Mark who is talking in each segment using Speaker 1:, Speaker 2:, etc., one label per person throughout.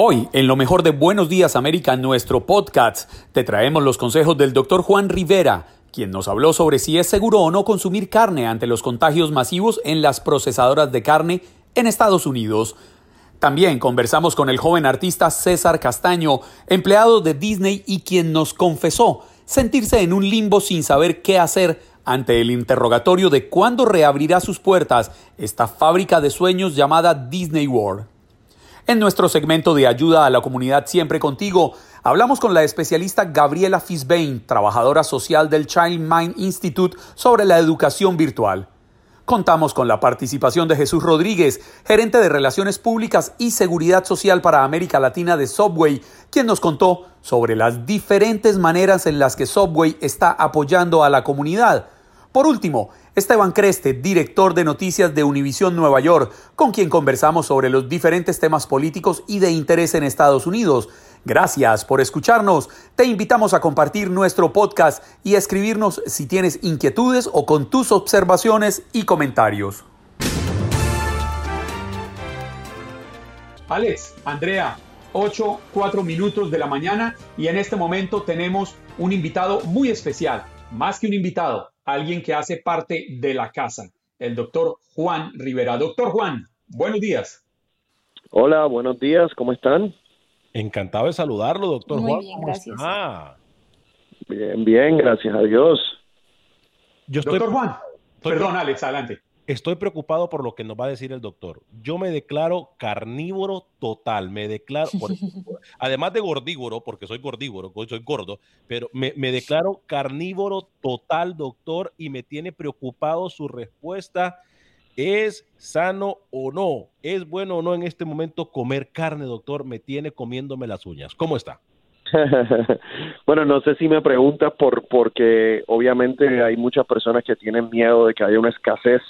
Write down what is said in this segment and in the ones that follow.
Speaker 1: Hoy, en lo mejor de Buenos Días América, nuestro podcast, te traemos los consejos del doctor Juan Rivera, quien nos habló sobre si es seguro o no consumir carne ante los contagios masivos en las procesadoras de carne en Estados Unidos. También conversamos con el joven artista César Castaño, empleado de Disney y quien nos confesó sentirse en un limbo sin saber qué hacer ante el interrogatorio de cuándo reabrirá sus puertas esta fábrica de sueños llamada Disney World. En nuestro segmento de ayuda a la comunidad Siempre Contigo, hablamos con la especialista Gabriela Fisbain, trabajadora social del Child Mind Institute, sobre la educación virtual. Contamos con la participación de Jesús Rodríguez, gerente de Relaciones Públicas y Seguridad Social para América Latina de Subway, quien nos contó sobre las diferentes maneras en las que Subway está apoyando a la comunidad. Por último, Esteban Creste, director de noticias de Univisión Nueva York, con quien conversamos sobre los diferentes temas políticos y de interés en Estados Unidos. Gracias por escucharnos. Te invitamos a compartir nuestro podcast y a escribirnos si tienes inquietudes o con tus observaciones y comentarios. Alex, Andrea, 8, 4 minutos de la mañana y en este momento tenemos un invitado muy especial, más que un invitado, alguien que hace parte de la casa, el doctor Juan Rivera. Doctor Juan, buenos días.
Speaker 2: Hola, buenos días, ¿cómo están?
Speaker 3: Encantado de saludarlo, doctor
Speaker 4: Muy
Speaker 3: Juan.
Speaker 4: bien,
Speaker 3: ¿cómo
Speaker 4: gracias.
Speaker 3: está?
Speaker 2: Bien, bien, gracias a Dios.
Speaker 3: Yo estoy,
Speaker 1: Doctor Juan,
Speaker 3: estoy-
Speaker 1: perdón Alex, adelante.
Speaker 3: Estoy preocupado por lo que nos va a decir el doctor. Yo me declaro carnívoro total, me declaro, por- además de gordívoro, porque soy gordívoro, soy gordo, pero me, me declaro carnívoro total, doctor, y me tiene preocupado su respuesta. ¿Es sano o no? ¿Es bueno o no en este momento comer carne, doctor? Me tiene comiéndome las uñas. ¿Cómo está?
Speaker 2: bueno, no sé si me preguntas por porque obviamente hay muchas personas que tienen miedo de que haya una escasez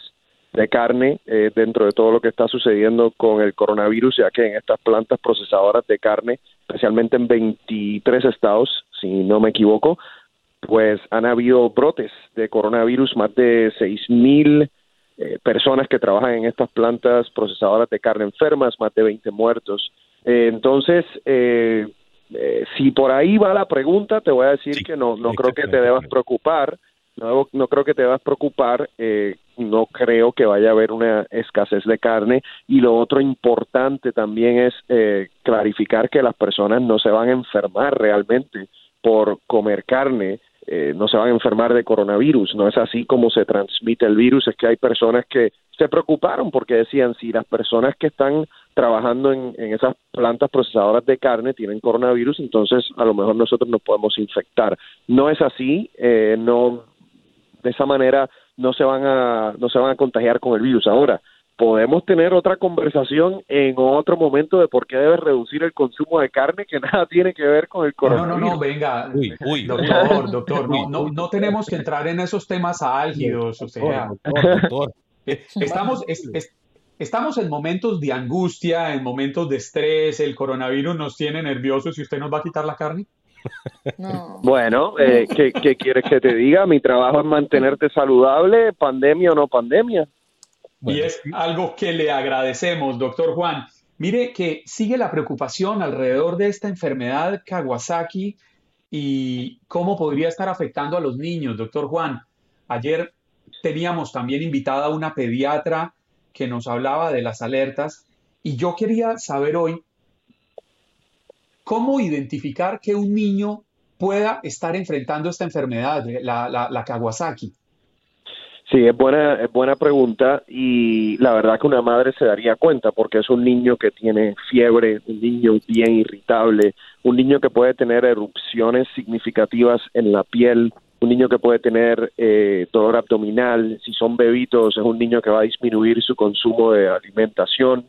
Speaker 2: de carne eh, dentro de todo lo que está sucediendo con el coronavirus, ya que en estas plantas procesadoras de carne, especialmente en 23 estados, si no me equivoco, pues han habido brotes de coronavirus, más de 6 mil eh, personas que trabajan en estas plantas procesadoras de carne enfermas, más de 20 muertos. Eh, entonces, eh, eh, si por ahí va la pregunta, te voy a decir
Speaker 3: Sí,
Speaker 2: que no, no creo que te debas preocupar, no, no creo que te debas preocupar, eh, no creo que vaya a haber una escasez de carne y lo otro importante también es eh, clarificar que las personas no se van a enfermar realmente por comer carne, eh, no se van a enfermar de coronavirus, no es así como se transmite el virus, es que hay personas que se preocuparon porque decían si las personas que están trabajando en, en esas plantas procesadoras de carne tienen coronavirus, entonces a lo mejor nosotros nos podemos infectar. No es así, eh, no de esa manera no se van a no se van a contagiar con el virus. Ahora podemos tener otra conversación en otro momento de por qué debes reducir el consumo de carne que nada tiene que ver con el
Speaker 1: No, no,
Speaker 2: coronavirus.
Speaker 1: no, no, venga.
Speaker 3: Uy, uy.
Speaker 1: doctor, doctor,
Speaker 3: Uy,
Speaker 1: no, no,
Speaker 3: uy.
Speaker 1: no tenemos que entrar en esos temas álgidos, o sea,
Speaker 3: Doctor, doctor.
Speaker 1: eh, estamos, es- es- estamos en momentos de angustia, en momentos de estrés, el coronavirus nos tiene nerviosos y usted nos va a quitar la carne.
Speaker 4: No.
Speaker 2: Bueno, eh, ¿qué, ¿qué quieres que te diga? Mi trabajo es mantenerte saludable, pandemia o no pandemia.
Speaker 1: Y es algo que le agradecemos, doctor Juan. Mire que sigue la preocupación alrededor de esta enfermedad Kawasaki y cómo podría estar afectando a los niños, doctor Juan. Ayer teníamos también invitada a una pediatra que nos hablaba de las alertas y yo quería saber hoy cómo identificar que un niño pueda estar enfrentando esta enfermedad, la, la, la Kawasaki.
Speaker 2: Sí, es buena, es buena pregunta y la verdad que una madre se daría cuenta porque es un niño que tiene fiebre, un niño bien irritable, un niño que puede tener erupciones significativas en la piel, un niño que puede tener eh, dolor abdominal, si son bebitos es un niño que va a disminuir su consumo de alimentación,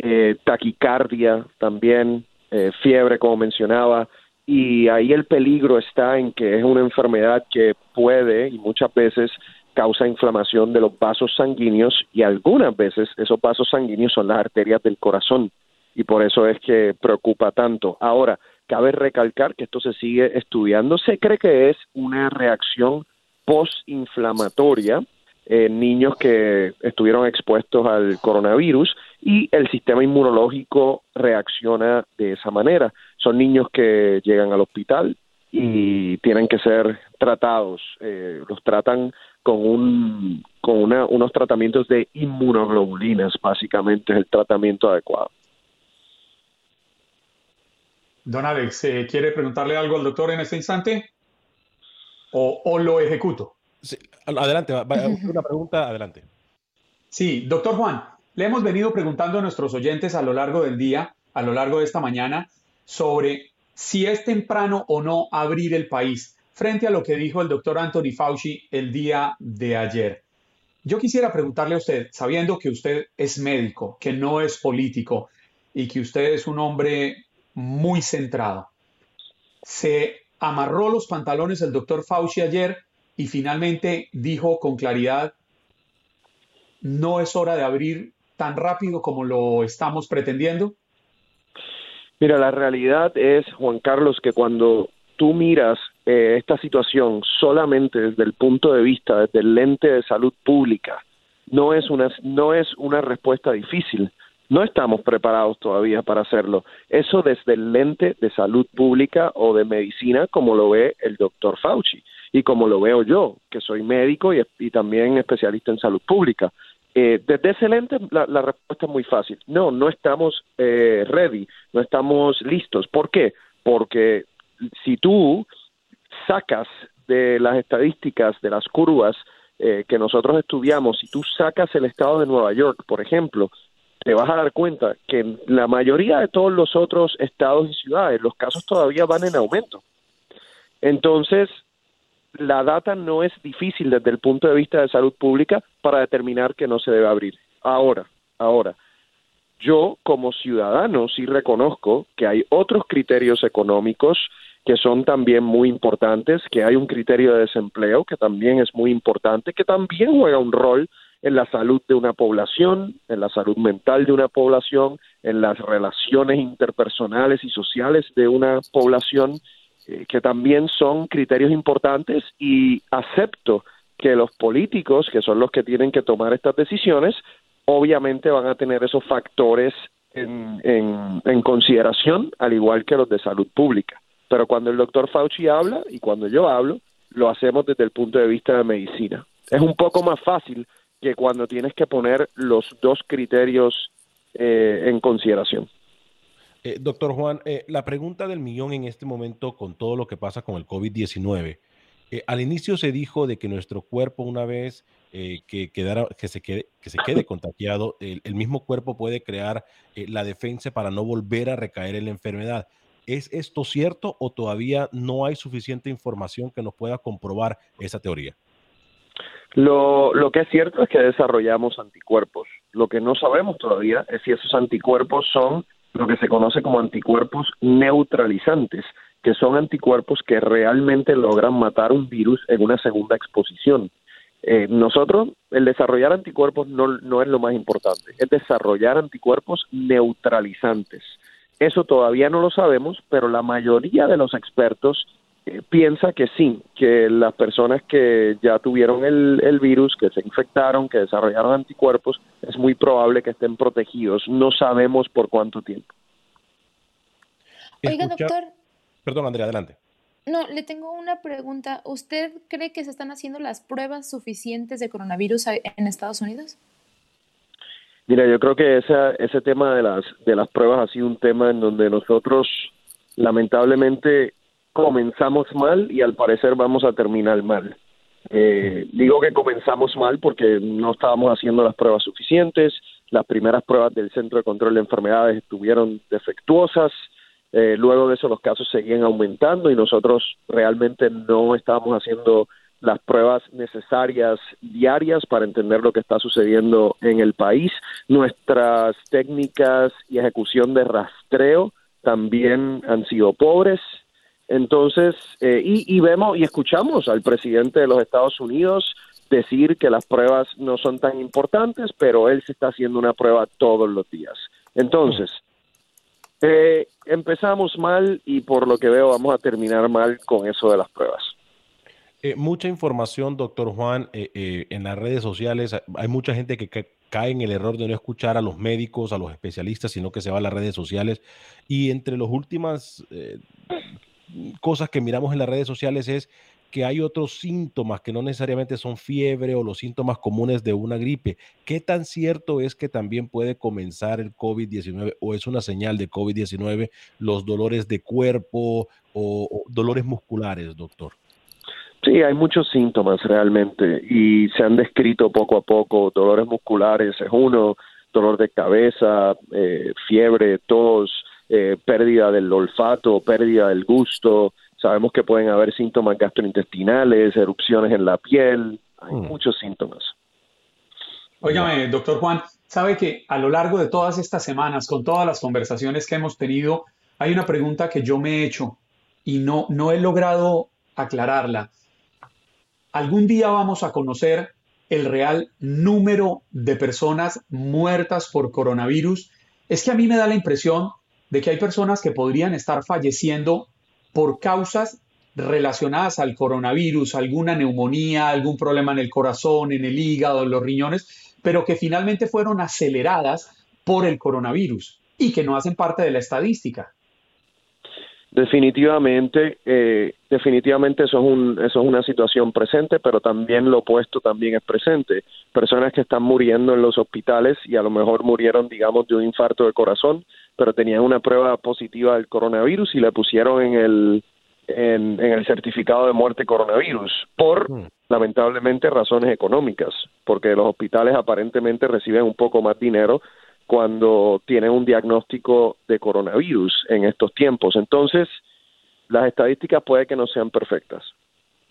Speaker 2: eh, taquicardia también, eh, fiebre como mencionaba, y ahí el peligro está en que es una enfermedad que puede y muchas veces causa inflamación de los vasos sanguíneos y algunas veces esos vasos sanguíneos son las arterias del corazón y por eso es que preocupa tanto. Ahora, cabe recalcar que esto se sigue estudiando, se cree que es una reacción postinflamatoria en niños que estuvieron expuestos al coronavirus y el sistema inmunológico reacciona de esa manera. Son niños que llegan al hospital y tienen que ser tratados, eh, los tratan con un con unos tratamientos de inmunoglobulinas, básicamente es el tratamiento adecuado.
Speaker 1: Don Alex, eh, ¿quiere preguntarle algo al doctor en este instante? ¿O, lo ejecuto?
Speaker 3: Adelante, una pregunta, adelante.
Speaker 1: Sí, doctor Juan, le hemos venido preguntando a nuestros oyentes a lo largo del día, a lo largo de esta mañana, sobre si es temprano o no abrir el país frente a lo que dijo el doctor Anthony Fauci el día de ayer. Yo quisiera preguntarle a usted, sabiendo que usted es médico, que no es político y que usted es un hombre muy centrado, ¿se amarró los pantalones el doctor Fauci ayer y finalmente dijo con claridad, no es hora de abrir tan rápido como lo estamos pretendiendo?
Speaker 2: Mira, la realidad es, Juan Carlos, que cuando tú miras eh, esta situación solamente desde el punto de vista, desde el lente de salud pública, no es una, no es una respuesta difícil. No estamos preparados todavía para hacerlo. Eso desde el lente de salud pública o de medicina, como lo ve el doctor Fauci y como lo veo yo, que soy médico y, también especialista en salud pública. Eh, desde ese lente la, respuesta es muy fácil. No, no estamos eh, ready, no estamos listos. ¿Por qué? Porque si tú sacas de las estadísticas, de las curvas eh, que nosotros estudiamos, si tú sacas el estado de Nueva York, por ejemplo, te vas a dar cuenta que en la mayoría de todos los otros estados y ciudades los casos todavía van en aumento. Entonces, la data no es difícil desde el punto de vista de salud pública para determinar que no se debe abrir. Ahora, ahora, yo como ciudadano sí reconozco que hay otros criterios económicos que son también muy importantes, que hay un criterio de desempleo que también es muy importante, que también juega un rol en la salud de una población, en la salud mental de una población, en las relaciones interpersonales y sociales de una población, que también son criterios importantes y acepto que los políticos, que son los que tienen que tomar estas decisiones, obviamente van a tener esos factores en, en consideración, al igual que los de salud pública. Pero cuando el doctor Fauci habla y cuando yo hablo, lo hacemos desde el punto de vista de medicina. Es un poco más fácil que cuando tienes que poner los dos criterios eh, en consideración.
Speaker 3: Eh, doctor Juan, eh, la pregunta del millón en este momento con todo lo que pasa con el COVID-19. al inicio se dijo de que nuestro cuerpo una vez que, quedara, que, se quede, que se quede contagiado, el, mismo cuerpo puede crear la defensa para no volver a recaer en la enfermedad. ¿Es esto cierto o todavía no hay suficiente información que nos pueda comprobar esa teoría?
Speaker 2: Lo que es cierto es que desarrollamos anticuerpos. Lo que no sabemos todavía es si esos anticuerpos son lo que se conoce como anticuerpos neutralizantes, que son anticuerpos que realmente logran matar un virus en una segunda exposición. Eh, nosotros, el desarrollar anticuerpos no, no es lo más importante, es desarrollar anticuerpos neutralizantes. Eso todavía no lo sabemos, pero la mayoría de los expertos piensa que sí, que las personas que ya tuvieron el, virus, que se infectaron, que desarrollaron anticuerpos, es muy probable que estén protegidos. No sabemos por cuánto tiempo.
Speaker 4: Oiga, doctor.
Speaker 3: Perdón, Andrea, adelante.
Speaker 4: No, le tengo una pregunta. ¿Usted cree que se están haciendo las pruebas suficientes de coronavirus en Estados Unidos?
Speaker 2: Mira, yo creo que ese tema de las, de las pruebas ha sido un tema en donde nosotros lamentablemente comenzamos mal y al parecer vamos a terminar mal. Eh, digo que comenzamos mal porque no estábamos haciendo las pruebas suficientes, las primeras pruebas del Centro de Control de Enfermedades estuvieron defectuosas, eh, luego de eso los casos seguían aumentando y nosotros realmente no estábamos haciendo las pruebas necesarias diarias para entender lo que está sucediendo en el país. Nuestras técnicas y ejecución de rastreo también han sido pobres. Entonces, eh, y, vemos y escuchamos al presidente de los Estados Unidos decir que las pruebas no son tan importantes, pero él se está haciendo una prueba todos los días. Entonces, eh, empezamos mal y por lo que veo vamos a terminar mal con eso de las pruebas.
Speaker 3: Eh, mucha información, doctor Juan, eh, en las redes sociales. Hay mucha gente que cae en el error de no escuchar a los médicos, a los especialistas, sino que se va a las redes sociales. Y entre las últimas cosas que miramos en las redes sociales es que hay otros síntomas que no necesariamente son fiebre o los síntomas comunes de una gripe. ¿Qué tan cierto es que también puede comenzar el COVID-19 o es una señal de COVID-19 los dolores de cuerpo o dolores musculares, doctor?
Speaker 2: Sí, hay muchos síntomas realmente y se han descrito poco a poco. Dolores musculares es uno, dolor de cabeza, eh, fiebre, tos, eh, pérdida del olfato, pérdida del gusto. Sabemos que pueden haber síntomas gastrointestinales, erupciones en la piel. Hay mm. muchos síntomas.
Speaker 1: Óigame, doctor Juan, sabe que a lo largo de todas estas semanas, con todas las conversaciones que hemos tenido, hay una pregunta que yo me he hecho y no, no he logrado aclararla algún día vamos a conocer el real número de personas muertas por coronavirus, es que a mí me da la impresión de que hay personas que podrían estar falleciendo por causas relacionadas al coronavirus, alguna neumonía, algún problema en el corazón, en el hígado, en los riñones, pero que finalmente fueron aceleradas por el coronavirus y que no hacen parte de la estadística.
Speaker 2: Definitivamente, eh, definitivamente eso es, un, eso es una situación presente, pero también lo opuesto también es presente. Personas que están muriendo en los hospitales y a lo mejor murieron, digamos, de un infarto de corazón, pero tenían una prueba positiva del coronavirus y le pusieron en el, en, en el certificado de muerte coronavirus por, hmm. lamentablemente, razones económicas, porque los hospitales aparentemente reciben un poco más dinero cuando tienen un diagnóstico de coronavirus en estos tiempos. Entonces, las estadísticas puede que no sean perfectas.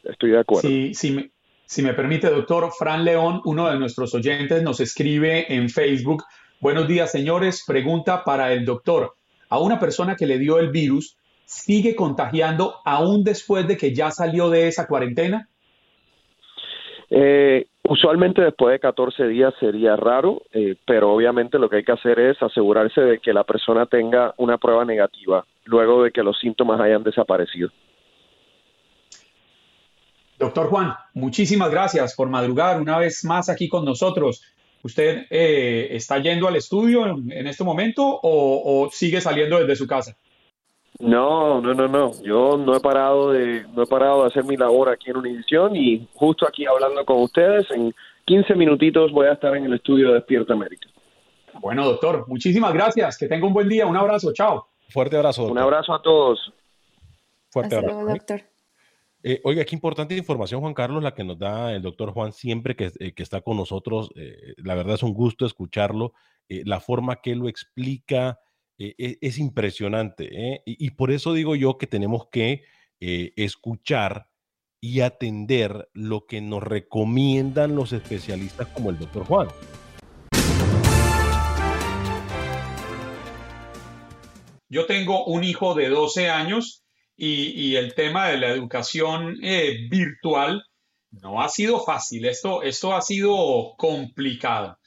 Speaker 2: Estoy de acuerdo.
Speaker 1: Sí, si me permite, doctor, Fran León, uno de nuestros oyentes, nos escribe en Facebook, buenos días, señores, pregunta para el doctor. A una persona que le dio el virus, ¿sigue contagiando aún después de que ya salió de esa cuarentena?
Speaker 2: Eh, Usualmente después de 14 días sería raro, eh, pero obviamente lo que hay que hacer es asegurarse de que la persona tenga una prueba negativa luego de que los síntomas hayan desaparecido.
Speaker 1: Doctor Juan, muchísimas gracias por madrugar una vez más aquí con nosotros. ¿Usted eh, está yendo al estudio en, este momento o, o sigue saliendo desde su casa?
Speaker 2: No, no, no, no. Yo no he parado de no he parado de hacer mi labor aquí en Univision y justo aquí hablando con ustedes en 15 minutitos voy a estar en el estudio de Despierta América.
Speaker 1: Bueno, doctor, muchísimas gracias. Que tenga un buen día. Un abrazo. Chao.
Speaker 3: Fuerte abrazo.
Speaker 2: Un abrazo a todos.
Speaker 3: Fuerte abrazo. doctor. Eh, oiga, qué importante información, Juan Carlos, la que nos da el doctor Juan siempre que, eh, está con nosotros. Eh, la verdad es un gusto escucharlo. la forma que lo explica, e, es impresionante. Y, por eso digo yo que tenemos que escuchar y atender lo que nos recomiendan los especialistas como el doctor Juan.
Speaker 1: Yo tengo un hijo de 12 años y, el tema de la educación eh, virtual no ha sido fácil, esto, esto ha sido complicado.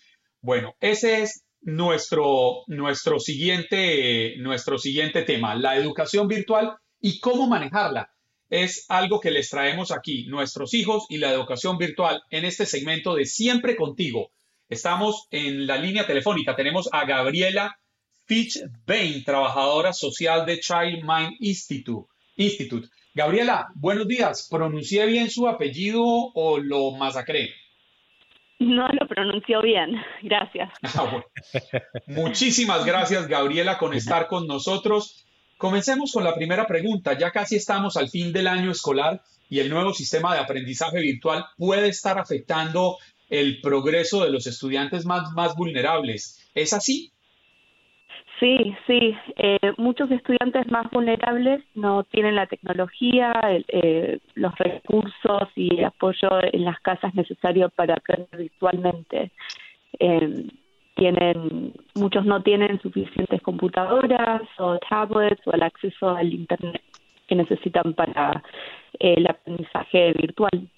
Speaker 1: Bueno, ese es nuestro, nuestro, siguiente, nuestro siguiente tema, la educación virtual y cómo manejarla. Es algo que les traemos aquí, nuestros hijos y la educación virtual, en este segmento de Siempre contigo. Estamos en la línea telefónica. Tenemos a Gabriela Fitch Bain, trabajadora social de Child Mind Institute. Institute. Gabriela, buenos días. ¿Pronuncié bien su apellido o lo masacré?
Speaker 5: No lo pronunció bien, gracias. Ah,
Speaker 1: Muchísimas gracias, Gabriela, con estar con nosotros. Comencemos con la primera pregunta. Ya casi estamos al fin del año escolar y el nuevo sistema de aprendizaje virtual puede estar afectando el progreso de los estudiantes más, más vulnerables. ¿Es así?
Speaker 5: Sí, sí. Eh, muchos estudiantes más vulnerables no tienen la tecnología, eh, los recursos y apoyo en las casas necesarios para aprender virtualmente. Eh, tienen, muchos no tienen suficientes computadoras o tablets o el acceso al internet que necesitan para el aprendizaje virtual.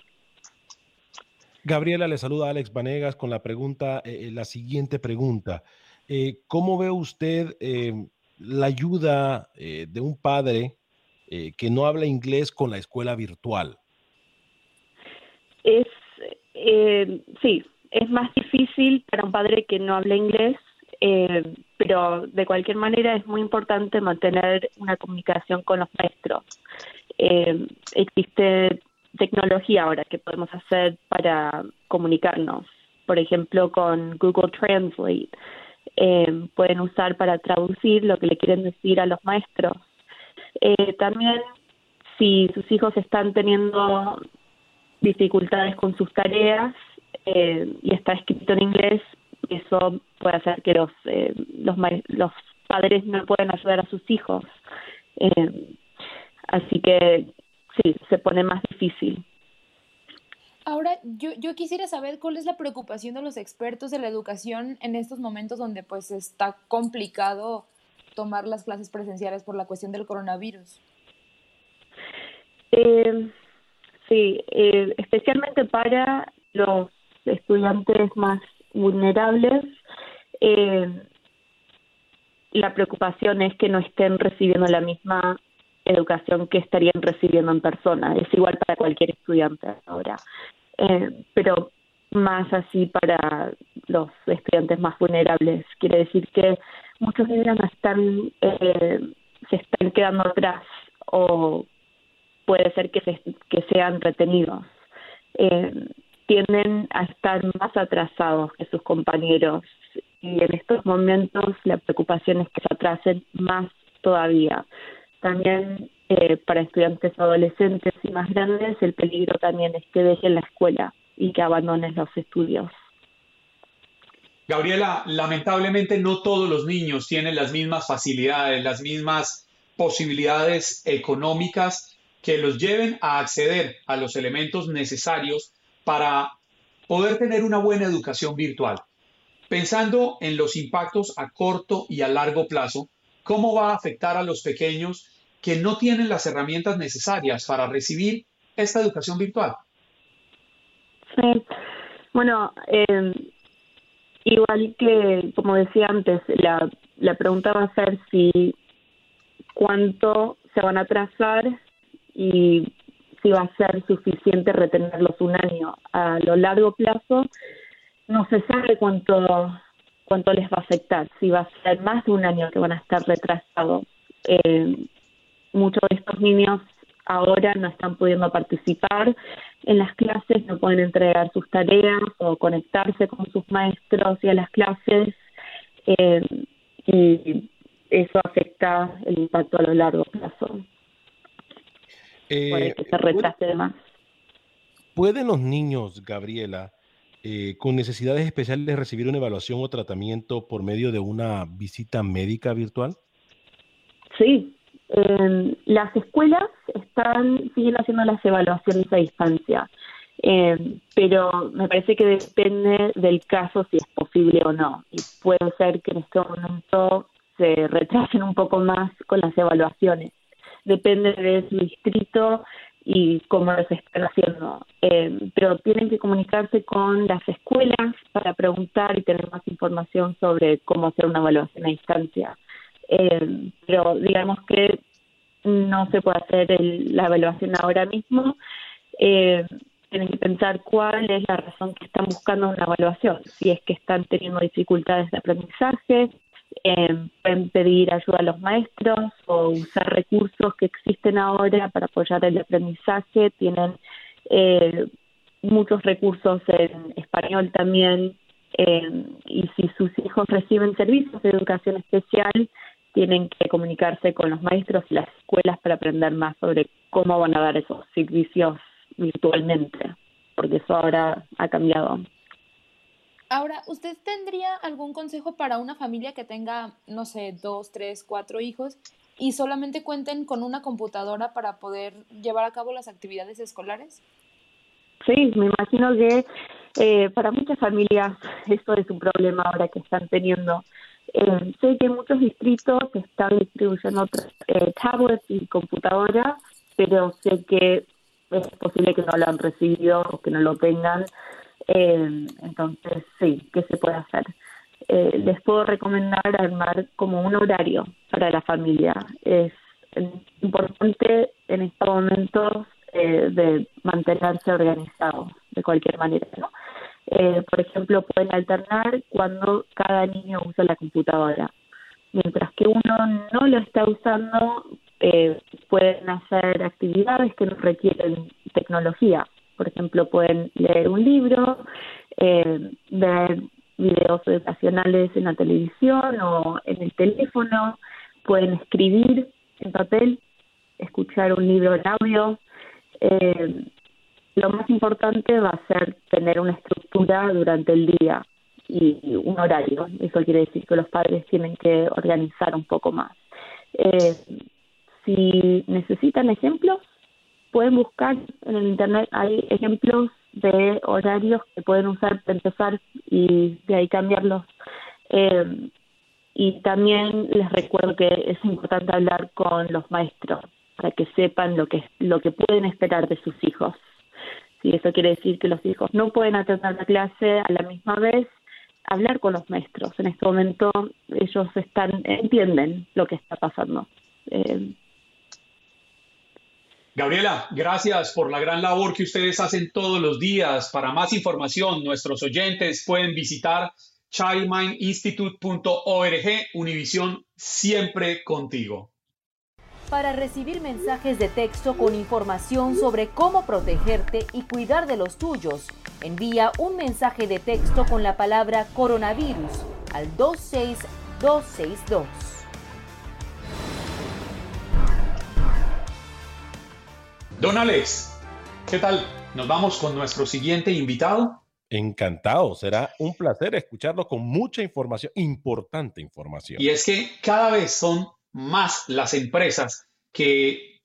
Speaker 3: Gabriela le saluda a Alex Vanegas con la pregunta, la siguiente pregunta. Eh, ¿Cómo ve usted eh, la ayuda eh, de un padre que no habla inglés con la escuela virtual?
Speaker 5: Es, eh, sí, es más difícil para un padre que no habla inglés, eh, pero de cualquier manera es muy importante mantener una comunicación con los maestros. Eh, existe tecnología ahora que podemos hacer para comunicarnos, por ejemplo con Google Translate. Eh, pueden usar para traducir lo que le quieren decir a los maestros. Eh, también si sus hijos están teniendo dificultades con sus tareas eh, y está escrito en inglés, eso puede hacer que los, eh, los, los padres no puedan ayudar a sus hijos. Eh, así que sí, se pone más difícil.
Speaker 4: Ahora, yo, yo quisiera saber cuál es la preocupación de los expertos de la educación en estos momentos donde pues está complicado tomar las clases presenciales por la cuestión del coronavirus.
Speaker 5: Eh, sí, especialmente para los estudiantes más vulnerables, eh, la preocupación es que no estén recibiendo la misma educación que estarían recibiendo en persona. Es igual para cualquier estudiante ahora, eh, pero más así para los estudiantes más vulnerables. Quiere decir que muchos ellos están, eh, se están quedando atrás o puede ser que, se, que sean retenidos. Eh, tienden a estar más atrasados que sus compañeros y en estos momentos la preocupación es que se atrasen más todavía. También eh, para estudiantes adolescentes y más grandes el peligro también es que dejen la escuela y que abandonen los estudios.
Speaker 1: Gabriela, lamentablemente no todos los niños tienen las mismas facilidades, las mismas posibilidades económicas que los lleven a acceder a los elementos necesarios para poder tener una buena educación virtual. Pensando en los impactos a corto y a largo plazo, ¿cómo va a afectar a los pequeños que no tienen las herramientas necesarias para recibir esta educación virtual?
Speaker 5: Sí, bueno, eh, igual que, como decía antes, la, la pregunta va a ser si cuánto se van a atrasar y si va a ser suficiente retenerlos un año. A lo largo plazo no se sabe cuánto cuánto les va a afectar, si va a ser más de un año que van a estar retrasados. Eh, muchos de estos niños ahora no están pudiendo participar en las clases, no pueden entregar sus tareas o conectarse con sus maestros y a las clases eh, y eso afecta el impacto a lo largo plazo. Eh, Puede que se retrase más.
Speaker 3: ¿Pueden los niños, Gabriela, eh, con necesidades especiales recibir una evaluación o tratamiento por medio de una visita médica virtual?
Speaker 5: Sí, eh, las escuelas están siguen haciendo las evaluaciones a distancia, eh, pero me parece que depende del caso si es posible o no. Y puede ser que en este momento se retrasen un poco más con las evaluaciones. Depende de su distrito y cómo los están haciendo. Eh, pero tienen que comunicarse con las escuelas para preguntar y tener más información sobre cómo hacer una evaluación a distancia. Eh, pero digamos que no se puede hacer la evaluación ahora mismo. Eh, tienen que pensar cuál es la razón que están buscando una evaluación. Si es que están teniendo dificultades de aprendizaje, eh, pueden pedir ayuda a los maestros o usar recursos que existen ahora para apoyar el aprendizaje. Tienen eh, muchos recursos en español también. Eh, y si sus hijos reciben servicios de educación especial, tienen que comunicarse con los maestros y las escuelas para aprender más sobre cómo van a dar esos servicios virtualmente, porque eso ahora ha cambiado.
Speaker 4: Ahora, ¿usted tendría algún consejo para una familia que tenga, no sé, dos, tres, cuatro hijos y solamente cuenten con una computadora para poder llevar a cabo las actividades escolares?
Speaker 5: Sí, me imagino que eh, para muchas familias esto es un problema ahora que están teniendo. Eh, sé que muchos distritos están distribuyendo eh, tablets y computadoras, pero sé que es posible que no lo han recibido o que no lo tengan. Eh, entonces, sí, ¿qué se puede hacer? Eh, les puedo recomendar armar como un horario para la familia. Es importante en estos momentos eh, de mantenerse organizados, de cualquier manera, ¿no? Eh, por ejemplo, pueden alternar cuando cada niño usa la computadora. Mientras que uno no lo está usando, eh, pueden hacer actividades que no requieren tecnología. Por ejemplo, pueden leer un libro, eh, ver videos educacionales en la televisión o en el teléfono, pueden escribir en papel, escuchar un libro en audio. Eh, lo más importante va a ser tener una estructura durante el día y un horario. Eso quiere decir que los padres tienen que organizar un poco más. Eh, si necesitan ejemplos, pueden buscar en el Internet, hay ejemplos de horarios que pueden usar para empezar y de ahí cambiarlos. Eh, y también les recuerdo que es importante hablar con los maestros para que sepan lo que lo que pueden esperar de sus hijos. Si eso quiere decir que los hijos no pueden atender la clase a la misma vez, hablar con los maestros. En este momento ellos están entienden lo que está pasando. Eh,
Speaker 1: Gabriela, gracias por la gran labor que ustedes hacen todos los días. Para más información, nuestros oyentes pueden visitar childmindinstitute.org. Univisión siempre contigo.
Speaker 6: Para recibir mensajes de texto con información sobre cómo protegerte y cuidar de los tuyos, envía un mensaje de texto con la palabra coronavirus al 26262.
Speaker 1: Don Alex, ¿qué tal? Nos vamos con nuestro siguiente invitado.
Speaker 3: Encantado, será un placer escucharlo con mucha información, importante información.
Speaker 1: Y es que cada vez son más las empresas que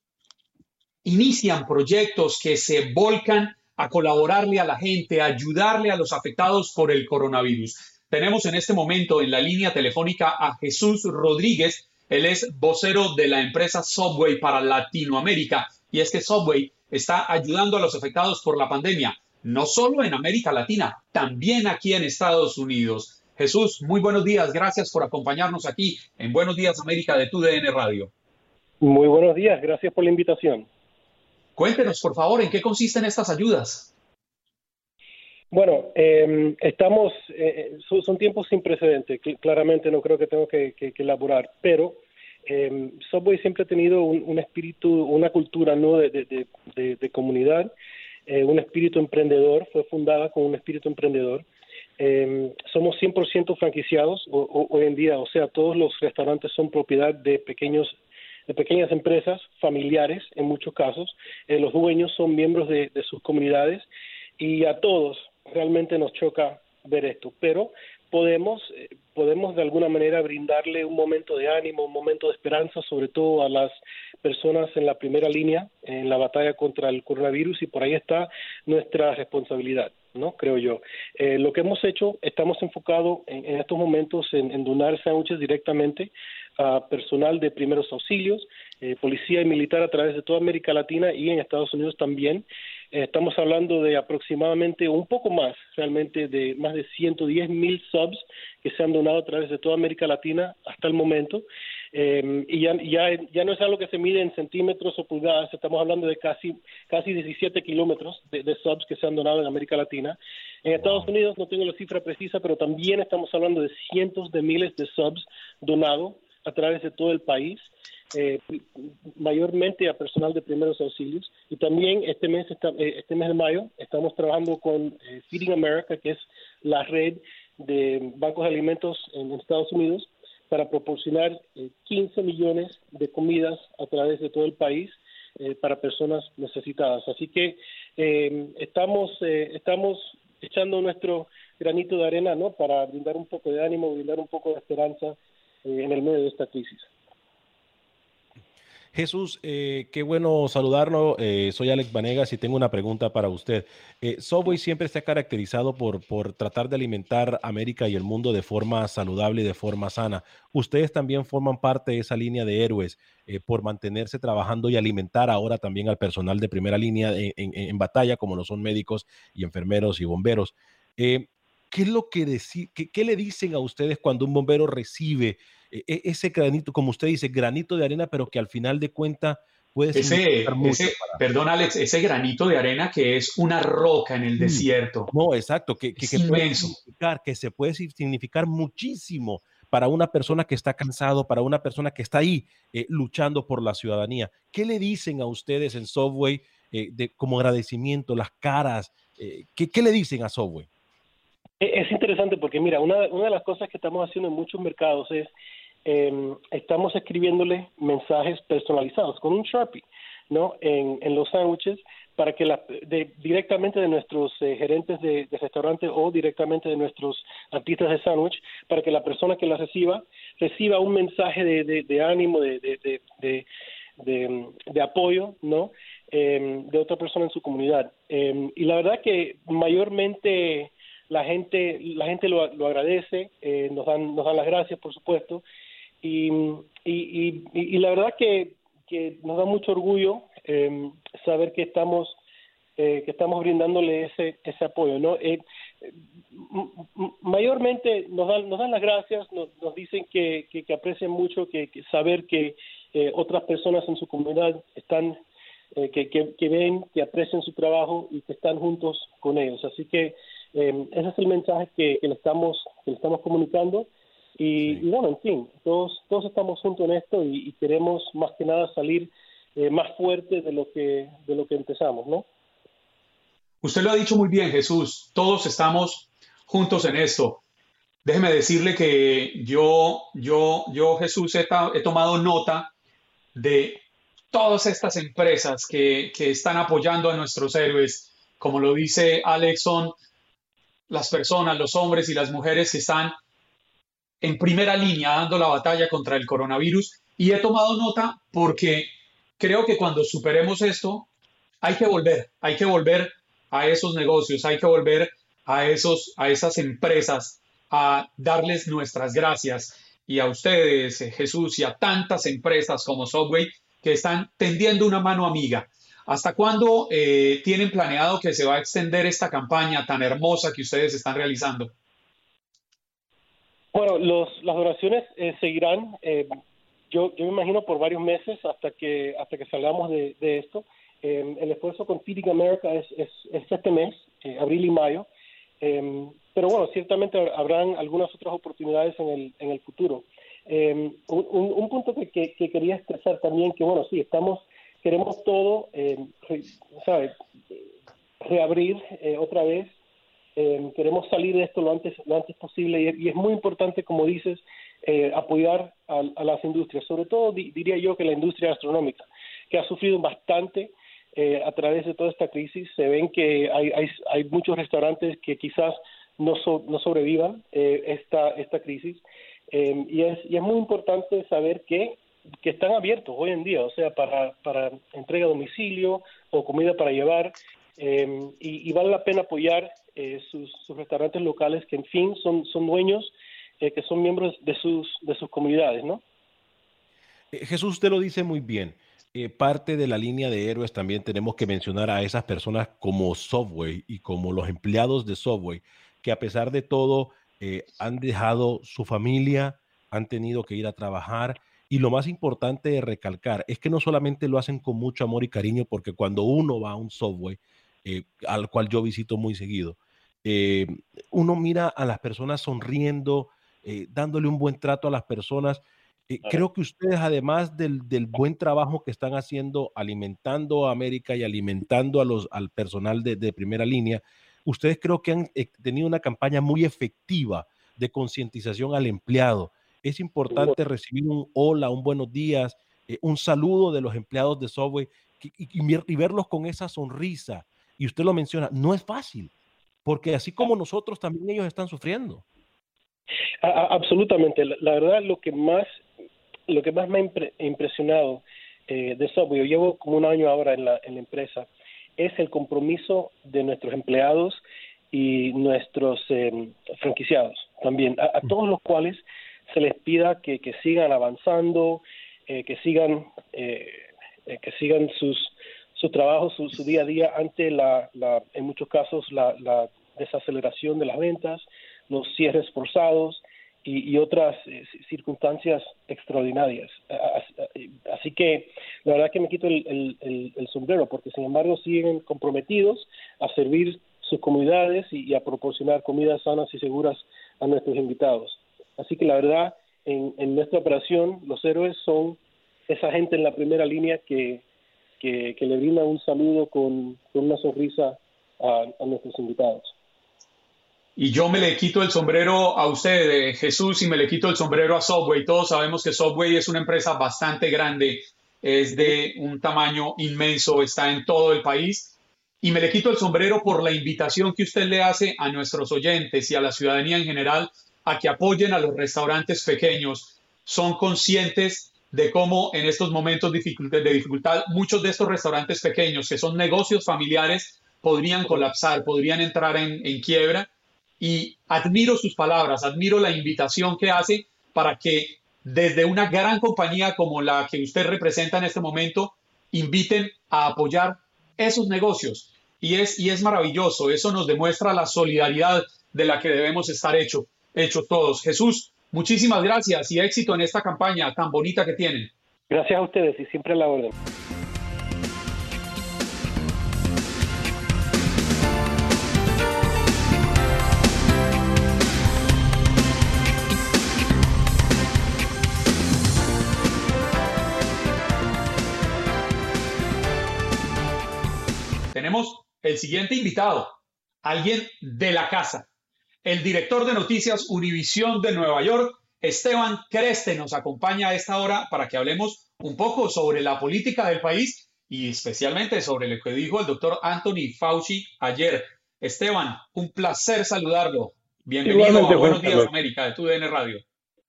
Speaker 1: inician proyectos que se volcan a colaborarle a la gente, a ayudarle a los afectados por el coronavirus. Tenemos en este momento en la línea telefónica a Jesús Rodríguez. Él es vocero de la empresa Subway para Latinoamérica y es que Subway está ayudando a los afectados por la pandemia, no solo en América Latina, también aquí en Estados Unidos. Jesús, muy buenos días, gracias por acompañarnos aquí en Buenos Días América de TUDN Radio.
Speaker 7: Muy buenos días, gracias por la invitación.
Speaker 1: Cuéntenos, por favor, en qué consisten estas ayudas.
Speaker 7: Bueno, eh, estamos, eh, son, son, tiempos sin precedentes, claramente no creo que tengo que, que, que elaborar, pero eh, Subway siempre ha tenido un, un espíritu, una cultura ¿no? de, de, de, de comunidad, eh, un espíritu emprendedor, fue fundada con un espíritu emprendedor. Eh, somos 100% franquiciados o, o, hoy en día, o sea, todos los restaurantes son propiedad de pequeños de pequeñas empresas familiares en muchos casos. Eh, los dueños son miembros de, de sus comunidades y a todos realmente nos choca ver esto, pero podemos, eh, podemos de alguna manera brindarle un momento de ánimo, un momento de esperanza, sobre todo a las personas en la primera línea en la batalla contra el coronavirus y por ahí está nuestra responsabilidad. ¿no? Creo yo. Eh, lo que hemos hecho, estamos enfocados en, en estos momentos en, en donar sándwiches directamente a personal de primeros auxilios, eh, policía y militar a través de toda América Latina y en Estados Unidos también. Estamos hablando de aproximadamente un poco más, realmente de más de 110 mil subs que se han donado a través de toda América Latina hasta el momento. Eh, y ya, ya, ya no es algo que se mide en centímetros o pulgadas, estamos hablando de casi, casi 17 kilómetros de, de subs que se han donado en América Latina. En Estados Unidos no tengo la cifra precisa, pero también estamos hablando de cientos de miles de subs donados a través de todo el país, eh, mayormente a personal de primeros auxilios. Y también este mes, está, eh, este mes de mayo estamos trabajando con eh, Feeding America, que es la red de bancos de alimentos en Estados Unidos, para proporcionar 15 millones de comidas a través de todo el país para personas necesitadas. Así que estamos, estamos echando nuestro granito de arena ¿no? para brindar un poco de ánimo, brindar un poco de esperanza eh, en el medio de esta crisis.
Speaker 3: Jesús, eh, qué bueno saludarlo. Eh, soy Alex Vanegas y tengo una pregunta para usted. Eh, Subway siempre se ha caracterizado por, por tratar de alimentar América y el mundo de forma saludable y de forma sana. Ustedes también forman parte de esa línea de héroes eh, por mantenerse trabajando y alimentar ahora también al personal de primera línea en, en, en batalla, como lo son médicos y enfermeros y bomberos. Eh, ¿Qué es lo que deci qué, qué, le dicen a ustedes cuando un bombero recibe e, ese granito, como usted dice, granito de arena, pero que al final de cuenta puede
Speaker 1: ese, ese perdón Alex, ese granito de arena que es una roca en el desierto.
Speaker 3: No, exacto, que, que, puede significar, que se puede significar muchísimo para una persona que está cansado, para una persona que está ahí eh, luchando por la ciudadanía. ¿Qué le dicen a ustedes en Subway eh, de, como agradecimiento, las caras? Eh, ¿qué, le dicen a Subway?
Speaker 7: E, es interesante porque, mira, una, una de las cosas que estamos haciendo en muchos mercados es eh, estamos escribiéndole mensajes personalizados con un Sharpie, ¿no? En, en los sándwiches para que la, de, directamente de nuestros eh, gerentes de, de, restaurante o directamente de nuestros artistas de sándwich, para que la persona que la reciba reciba un mensaje de, de, de ánimo, de, de, de, apoyo, ¿no? Eh, de otra persona en su comunidad. Eh, y la verdad que mayormente la gente la gente lo, lo agradece, eh, nos dan nos dan las gracias, por supuesto, y, y, y, la verdad que, que, nos da mucho orgullo eh, saber que estamos eh, que estamos brindándole ese ese apoyo no eh, mayormente nos dan nos dan las gracias nos, nos dicen que, que, aprecian mucho que, saber que eh, otras personas en su comunidad están eh, que, que, ven que aprecian su trabajo y que están juntos con ellos. Así que ese es el mensaje que, le estamos que le estamos comunicando y, bueno, en fin, todos, todos estamos juntos en esto y, queremos más que nada salir eh, más fuertes de lo que de lo que empezamos, ¿no?
Speaker 1: Usted lo ha dicho muy bien, Jesús. Todos estamos juntos en esto. Déjeme decirle que yo, yo, yo, Jesús, he, he tomado nota de todas estas empresas que, que, están apoyando a nuestros héroes. Como lo dice Alex, son las personas, los hombres y las mujeres que están en primera línea dando la batalla contra el coronavirus y he tomado nota porque creo que cuando superemos esto hay que volver, hay que volver a esos negocios, hay que volver a, esos, a esas empresas a darles nuestras gracias y a ustedes, eh, Jesús, y a tantas empresas como Subway que están tendiendo una mano amiga. ¿Hasta cuándo eh, tienen planeado que se va a extender esta campaña tan hermosa que ustedes están realizando?
Speaker 7: Bueno, los, las oraciones eh, seguirán, eh, yo, me imagino por varios meses hasta que hasta que salgamos de, esto. Eh, el esfuerzo con Feeding America es, es, este mes, abril y mayo, pero bueno, ciertamente habrán algunas otras oportunidades en el, en el futuro. Un, un, punto que, quería expresar también, que bueno, sí, estamos, queremos todo, ¿sabes? Reabrir otra vez eh, queremos salir de esto lo antes, lo antes posible y, es muy importante, como dices, eh, apoyar a, las industrias, sobre todo diría yo que la industria gastronómica, que ha sufrido bastante eh, a través de toda esta crisis. Se ven que hay, hay, hay muchos restaurantes que quizás no, no sobrevivan esta, esta crisis y, es, y es muy importante saber que que están abiertos hoy en día, o sea, para, para entrega a domicilio o comida para llevar, Em, y, vale la pena apoyar eh, sus, restaurantes locales que en fin son, son dueños, eh, que son miembros de sus, de sus comunidades, ¿no?
Speaker 3: Eh, Jesús, usted lo dice muy bien. parte de la línea de héroes también tenemos que mencionar a esas personas como Subway y como los empleados de Subway, que a pesar de todo han dejado su familia, han tenido que ir a trabajar. Y lo más importante de recalcar es que no solamente lo hacen con mucho amor y cariño, porque cuando uno va a un Subway, eh, al cual yo visito muy seguido. Eh, uno mira a las personas sonriendo, eh, dándole un buen trato a las personas. Creo que ustedes, además del, del, buen trabajo que están haciendo, alimentando a América y alimentando a los, al personal de, de primera línea, ustedes creo que han tenido una campaña muy efectiva de concientización al empleado. Es importante recibir un hola, un buenos días, un saludo de los empleados de Subway y, y, verlos con esa sonrisa, y usted lo menciona, no es fácil, porque así como nosotros, también ellos están sufriendo.
Speaker 7: absolutamente. La, verdad, lo que más, lo que más me ha impresionado eh, de Subway, yo llevo como un año ahora en la, en la empresa, es el compromiso de nuestros empleados y nuestros em, franquiciados también, a, todos los cuales se les pida que, sigan avanzando, eh, que sigan eh, eh que sigan sus su trabajo, su, día a día ante la, la en muchos casos, la, la, desaceleración de las ventas, los cierres forzados y, otras eh, circunstancias extraordinarias. Así que la verdad que me quito el, sombrero, porque sin embargo siguen comprometidos a servir sus comunidades y, a proporcionar comidas sanas y seguras a nuestros invitados. Así que la verdad, en, nuestra operación, los héroes son esa gente en la primera línea que, que, le brinda un saludo con, una sonrisa a nuestros invitados.
Speaker 1: Y yo me le quito el sombrero a usted, Jesús, y me le quito el sombrero a Subway. Todos sabemos que Subway es una empresa bastante grande, es de un tamaño inmenso, está en todo el país. Y me le quito el sombrero por la invitación que usted le hace a nuestros oyentes y a la ciudadanía en general a que apoyen a los restaurantes pequeños. Son conscientes de cómo en estos momentos de dificultad muchos de estos restaurantes pequeños, que son negocios familiares, podrían colapsar, podrían entrar en, quiebra y admiro sus palabras, admiro la invitación que hace para que desde una gran compañía como la que usted representa en este momento, inviten a apoyar esos negocios. Y es, y es maravilloso, eso nos demuestra la solidaridad de la que debemos estar hecho, hecho todos. Jesús, muchísimas gracias y éxito en esta campaña tan bonita que tienen.
Speaker 7: Gracias a ustedes y siempre a la orden.
Speaker 1: el siguiente invitado, alguien de la casa, el director de noticias Univisión de Nueva York, Esteban Creste, nos acompaña a esta hora para que hablemos un poco sobre la política del país y especialmente sobre lo que dijo el doctor Anthony Fauci ayer. Esteban, un placer saludarlo. Bienvenido a Buenos Días América de TUDN Radio.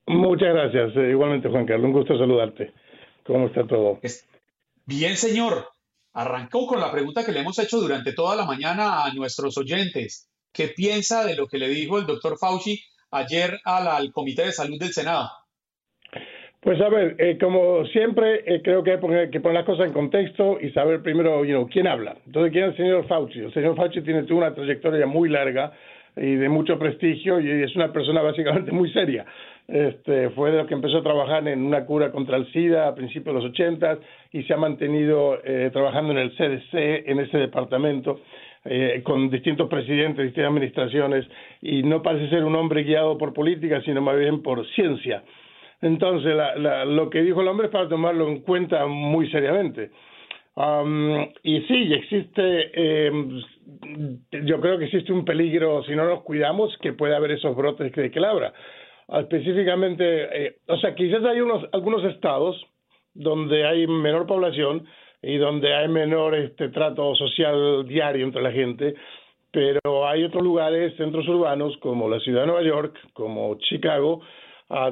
Speaker 8: Muchas gracias. Eh, igualmente, Juan Carlos, un gusto saludarte. ¿Cómo está todo?
Speaker 1: Bien, señor. Arrancó con la pregunta que le hemos hecho durante toda la mañana a nuestros oyentes. ¿Qué piensa de lo que le dijo el doctor Fauci ayer al, Comité de Salud del Senado?
Speaker 8: Pues a ver, eh, como siempre, eh, creo que hay que poner las cosas en contexto y saber primero you quién habla. Entonces, ¿quién es el señor Fauci? El señor Fauci tiene una trayectoria muy larga y de mucho prestigio y es una persona básicamente muy seria. Este, fue de los que empezó a trabajar en una cura contra el SIDA a principios de los 80 y se ha mantenido eh, trabajando en el CDC, en ese departamento, eh, con distintos presidentes, distintas administraciones, y no parece ser un hombre guiado por política, sino más bien por ciencia. Entonces, lo que dijo el hombre es para tomarlo en cuenta muy seriamente. Um, y sí, existe, em, yo creo que existe un peligro, si no nos cuidamos, que puede haber esos brotes de que labra específicamente, eh, o sea, quizás hay unos, algunos estados donde hay menor población y donde hay menor este trato social diario entre la gente, pero hay otros lugares, centros urbanos, como la ciudad de Nueva York, como Chicago,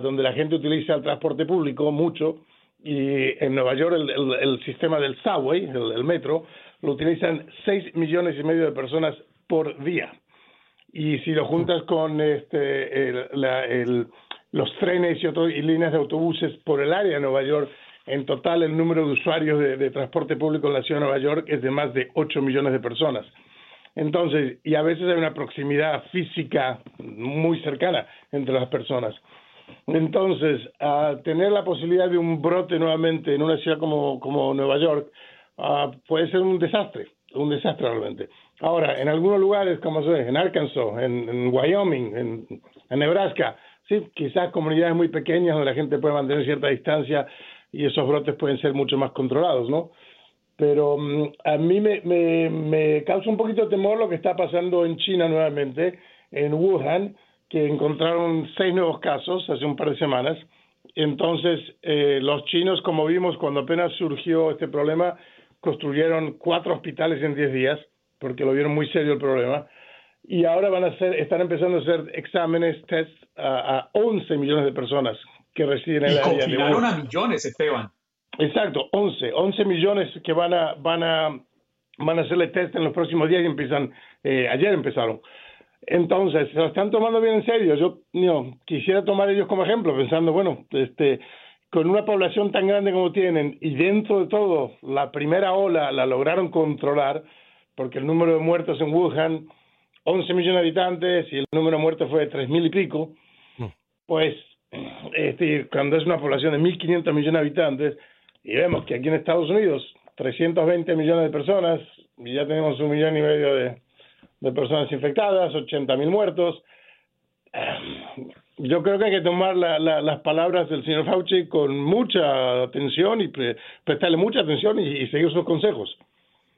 Speaker 8: donde la gente utiliza el transporte público mucho, y en Nueva York el, el, sistema del subway, el, el metro, lo utilizan 6 millones y medio de personas por día. Y si lo juntas con este, el, los trenes y, otros, y líneas de autobuses por el área de Nueva York, en total el número de usuarios de, transporte público en la ciudad de Nueva York es de más de 8 millones de personas. Entonces, y a veces hay una proximidad física muy cercana entre las personas. Entonces, a tener la posibilidad de un brote nuevamente en una ciudad como, como Nueva York ah, puede ser un desastre, un desastre realmente. Ahora, en algunos lugares, como se en Arkansas, en, Wyoming, en, Nebraska, sí, quizás comunidades muy pequeñas donde la gente puede mantener cierta distancia y esos brotes pueden ser mucho más controlados, ¿no? Pero mm, a mí me, me, causa un poquito de temor lo que está pasando en China nuevamente, en Wuhan, que encontraron seis nuevos casos hace un par de semanas. Entonces, eh, los chinos, como vimos cuando apenas surgió este problema, construyeron cuatro hospitales en diez días porque lo vieron muy serio el problema. Y ahora van a hacer, están empezando a hacer exámenes, tests a, a 11 millones de personas que residen en
Speaker 1: y
Speaker 8: la área.
Speaker 1: confinaron a millones, Esteban.
Speaker 8: Exacto, 11, 11 millones que van a, van a, van a hacerle test en los próximos días y empiezan, eh, ayer empezaron. Entonces, se lo están tomando bien en serio. Yo no, quisiera tomar ellos como ejemplo, pensando, bueno, este, con una población tan grande como tienen y dentro de todo la primera ola la lograron controlar, porque el número de muertos en Wuhan, 11 millones de habitantes y el número de muertos fue de 3.000 y pico, pues este, cuando es una población de 1.500 millones de habitantes, y vemos que aquí en Estados Unidos 320 millones de personas, y ya tenemos un millón y medio de, de personas infectadas, 80 mil muertos. Yo creo que hay que tomar la, las palabras del señor Fauci con mucha atención y prestarle mucha atención y, seguir sus consejos.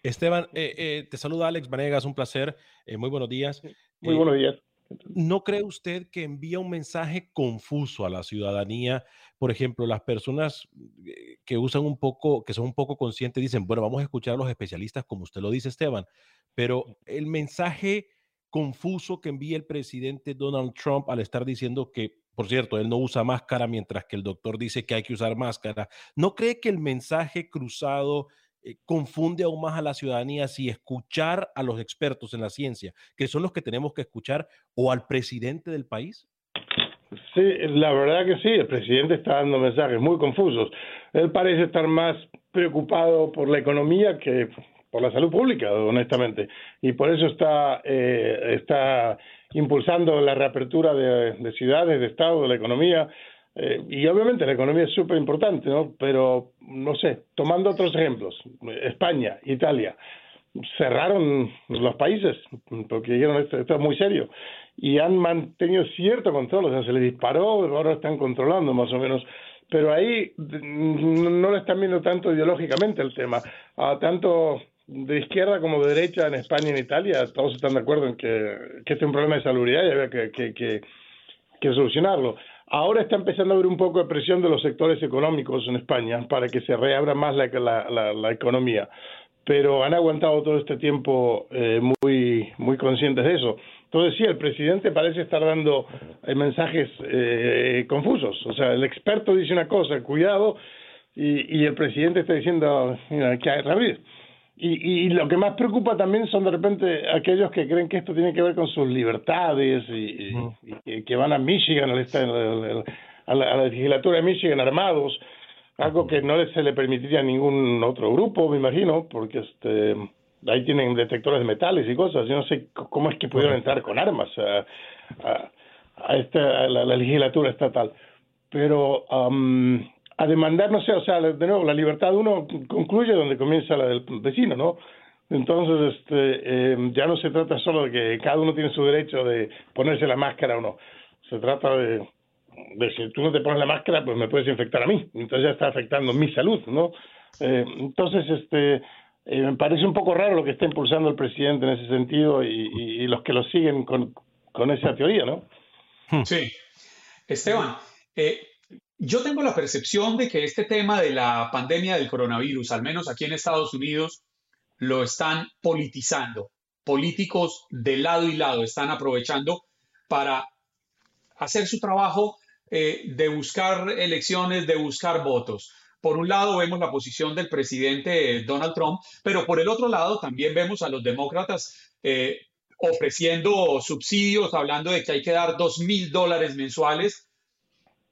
Speaker 3: Esteban, eh, eh, te saluda Alex Vanegas, un placer. Eh, muy buenos días.
Speaker 8: Muy buenos días.
Speaker 3: ¿No cree usted que envía un mensaje confuso a la ciudadanía? Por ejemplo, las personas eh, que usan un poco, que son un poco conscientes, dicen, bueno, vamos a escuchar a los especialistas, como usted lo dice, Esteban, pero el mensaje confuso que envía el presidente Donald Trump al estar diciendo que, por cierto, él no usa máscara mientras que el doctor dice que hay que usar máscara, ¿no cree que el mensaje cruzado eh, confunde aún más a la ciudadanía si escuchar a los expertos en la ciencia, que son los que tenemos que escuchar, o al presidente del país?
Speaker 8: Sí, la verdad que sí, el presidente está dando mensajes muy confusos. Él parece estar más preocupado por la economía que por la salud pública, honestamente, y por eso está, eh, está impulsando la reapertura de, de ciudades, de estados, de la economía, eh, y obviamente la economía es súper importante, ¿no? Pero, no sé, tomando otros ejemplos, España, Italia, cerraron los países porque dijeron esto, es muy serio y han mantenido cierto control, o sea, se les disparó, ahora están controlando más o menos, pero ahí no lo están viendo tanto ideológicamente el tema, a tanto de izquierda como de derecha en España y en Italia, todos están de acuerdo en que, que este es un problema de salubridad y había que, que, que solucionarlo. Ahora está empezando a haber un poco de presión de los sectores económicos en España para que se reabra más la, la, la, economía, pero han aguantado todo este tiempo eh, muy, muy conscientes de eso. Entonces sí, el presidente parece estar dando eh, mensajes eh, confusos. O sea, el experto dice una cosa, cuidado, y, y el presidente está diciendo mira, que hay y, y, lo que más preocupa también son de repente aquellos que creen que esto tiene que ver con sus libertades y, que van a Michigan, al, a, la, a, la, legislatura de Michigan armados, algo que no se le permitiría a ningún otro grupo, me imagino, porque este ahí tienen detectores de metales y cosas. Yo no sé cómo es que pudieron entrar con armas a, a, esta, la, legislatura estatal. Pero um, a demandar, no sé, o sea, de nuevo, la libertad de uno concluye donde comienza la del vecino, ¿no? Entonces, este, eh, ya no se trata solo de que cada uno tiene su derecho de ponerse la máscara o no. Se trata de, de si tú no te pones la máscara, pues me puedes infectar a mí. Entonces ya está afectando mi salud, ¿no? Eh, entonces, este, eh, me parece un poco raro lo que está impulsando el presidente en ese sentido y, y, los que lo siguen con, con esa teoría, ¿no?
Speaker 1: Sí. Esteban, eh, yo tengo la percepción de que este tema de la pandemia del coronavirus, al menos aquí en Estados Unidos, lo están politizando. Políticos de lado y lado están aprovechando para hacer su trabajo eh, de buscar elecciones, de buscar votos. Por un lado vemos la posición del presidente Donald Trump, pero por el otro lado también vemos a los demócratas eh, ofreciendo subsidios, hablando de que hay que dar dos mil dólares mensuales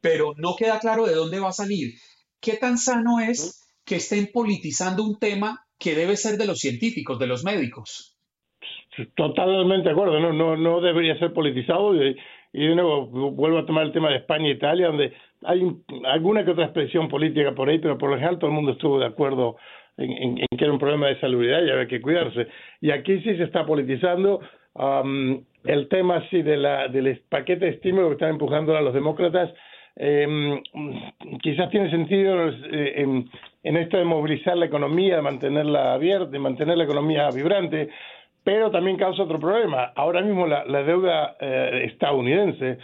Speaker 1: pero no queda claro de dónde va a salir. ¿Qué tan sano es que estén politizando un tema que debe ser de los científicos, de los médicos?
Speaker 8: Totalmente de acuerdo, no, no, no debería ser politizado y, de nuevo vuelvo a tomar el tema de España e Italia, donde hay alguna que otra expresión política por ahí, pero por lo general todo el mundo estuvo de acuerdo en, en, en que era un problema de salubridad y había que cuidarse. Y aquí sí se está politizando um, el tema sí de la, del paquete de estímulo que están empujando a los demócratas eh, quizás tiene sentido eh, en, en, esto de movilizar la economía, de mantenerla abierta, de mantener la economía vibrante, pero también causa otro problema. Ahora mismo la, la deuda eh, estadounidense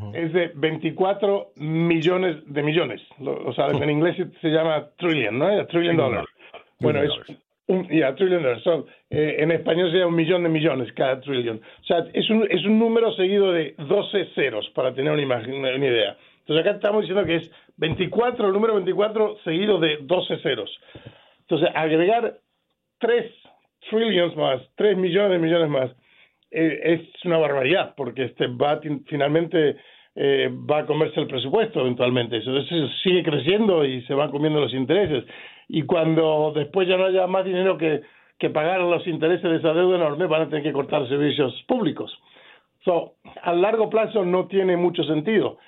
Speaker 8: uh -huh. es de 24 millones de millones. O sea, en inglés se llama trillion, ¿no? A trillion dollars. Bueno, es un, yeah, trillion dollars. So, eh, en español sería un millón de millones cada trillion. O sea, es un, es un número seguido de 12 ceros, para tener una, imagen, una idea. Entonces acá estamos diciendo que es 24, el número 24 seguido de 12 ceros. Entonces agregar 3 trillions más, 3 millones de millones más, eh, es una barbaridad, porque este va finalmente eh, va a comerse el presupuesto eventualmente. Entonces sigue creciendo y se van comiendo los intereses. Y cuando después ya no haya más dinero que, que pagar los intereses de esa deuda enorme, van a tener que cortar servicios públicos. So, a largo plazo no tiene mucho sentido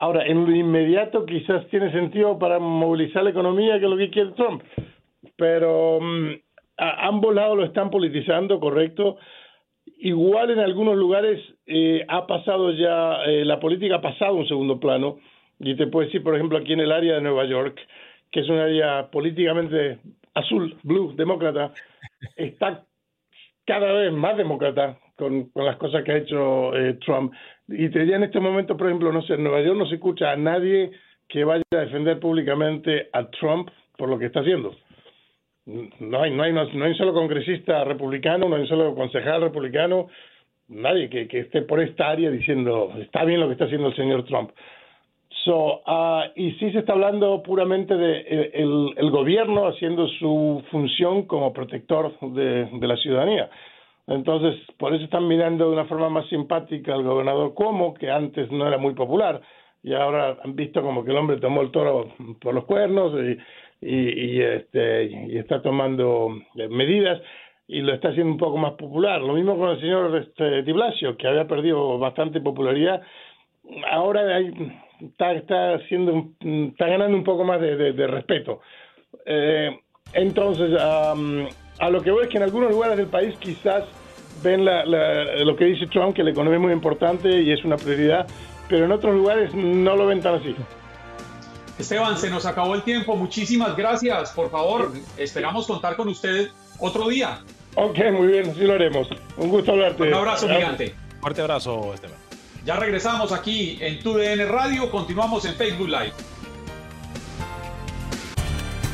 Speaker 8: Ahora, en lo inmediato quizás tiene sentido para movilizar la economía, que es lo que quiere Trump, pero mm, a ambos lados lo están politizando, correcto. Igual en algunos lugares eh, ha pasado ya, eh, la política ha pasado un segundo plano, y te puedo decir, por ejemplo, aquí en el área de Nueva York, que es un área políticamente azul, blue, demócrata, está cada vez más demócrata con, las cosas que ha hecho eh, Trump. Y te diría en este momento, por ejemplo, no sé, en Nueva York no se escucha a nadie que vaya a defender públicamente a Trump por lo que está haciendo. No hay, no hay, no hay un solo congresista republicano, no hay un solo concejal republicano, nadie que, que esté por esta área diciendo está bien lo que está haciendo el señor Trump. So, uh, y sí se está hablando puramente de eh, el, el, gobierno haciendo su función como protector de, de, la ciudadanía. Entonces, por eso están mirando de una forma más simpática al gobernador Cuomo, que antes no era muy popular, y ahora han visto como que el hombre tomó el toro por los cuernos y, y, y este, y está tomando medidas y lo está haciendo un poco más popular. Lo mismo con el señor este, Di Blasio, que había perdido bastante popularidad. Ahora hay está, está, está ganando un poco más de, de, respeto. Eh, entonces, a lo que voy es que en algunos lugares del país quizás ven la, lo que dice Trump, que la economía es muy importante y es una prioridad, pero en otros lugares no lo ven tan así.
Speaker 1: Esteban, se nos acabó el tiempo. Muchísimas gracias. Por favor, esperamos contar con usted otro día.
Speaker 8: Ok, muy bien, así lo haremos. Un gusto hablarte.
Speaker 1: Un abrazo gigante.
Speaker 3: Fuerte abrazo, Esteban.
Speaker 1: Ya regresamos aquí en TUDN Radio, continuamos en Facebook Live.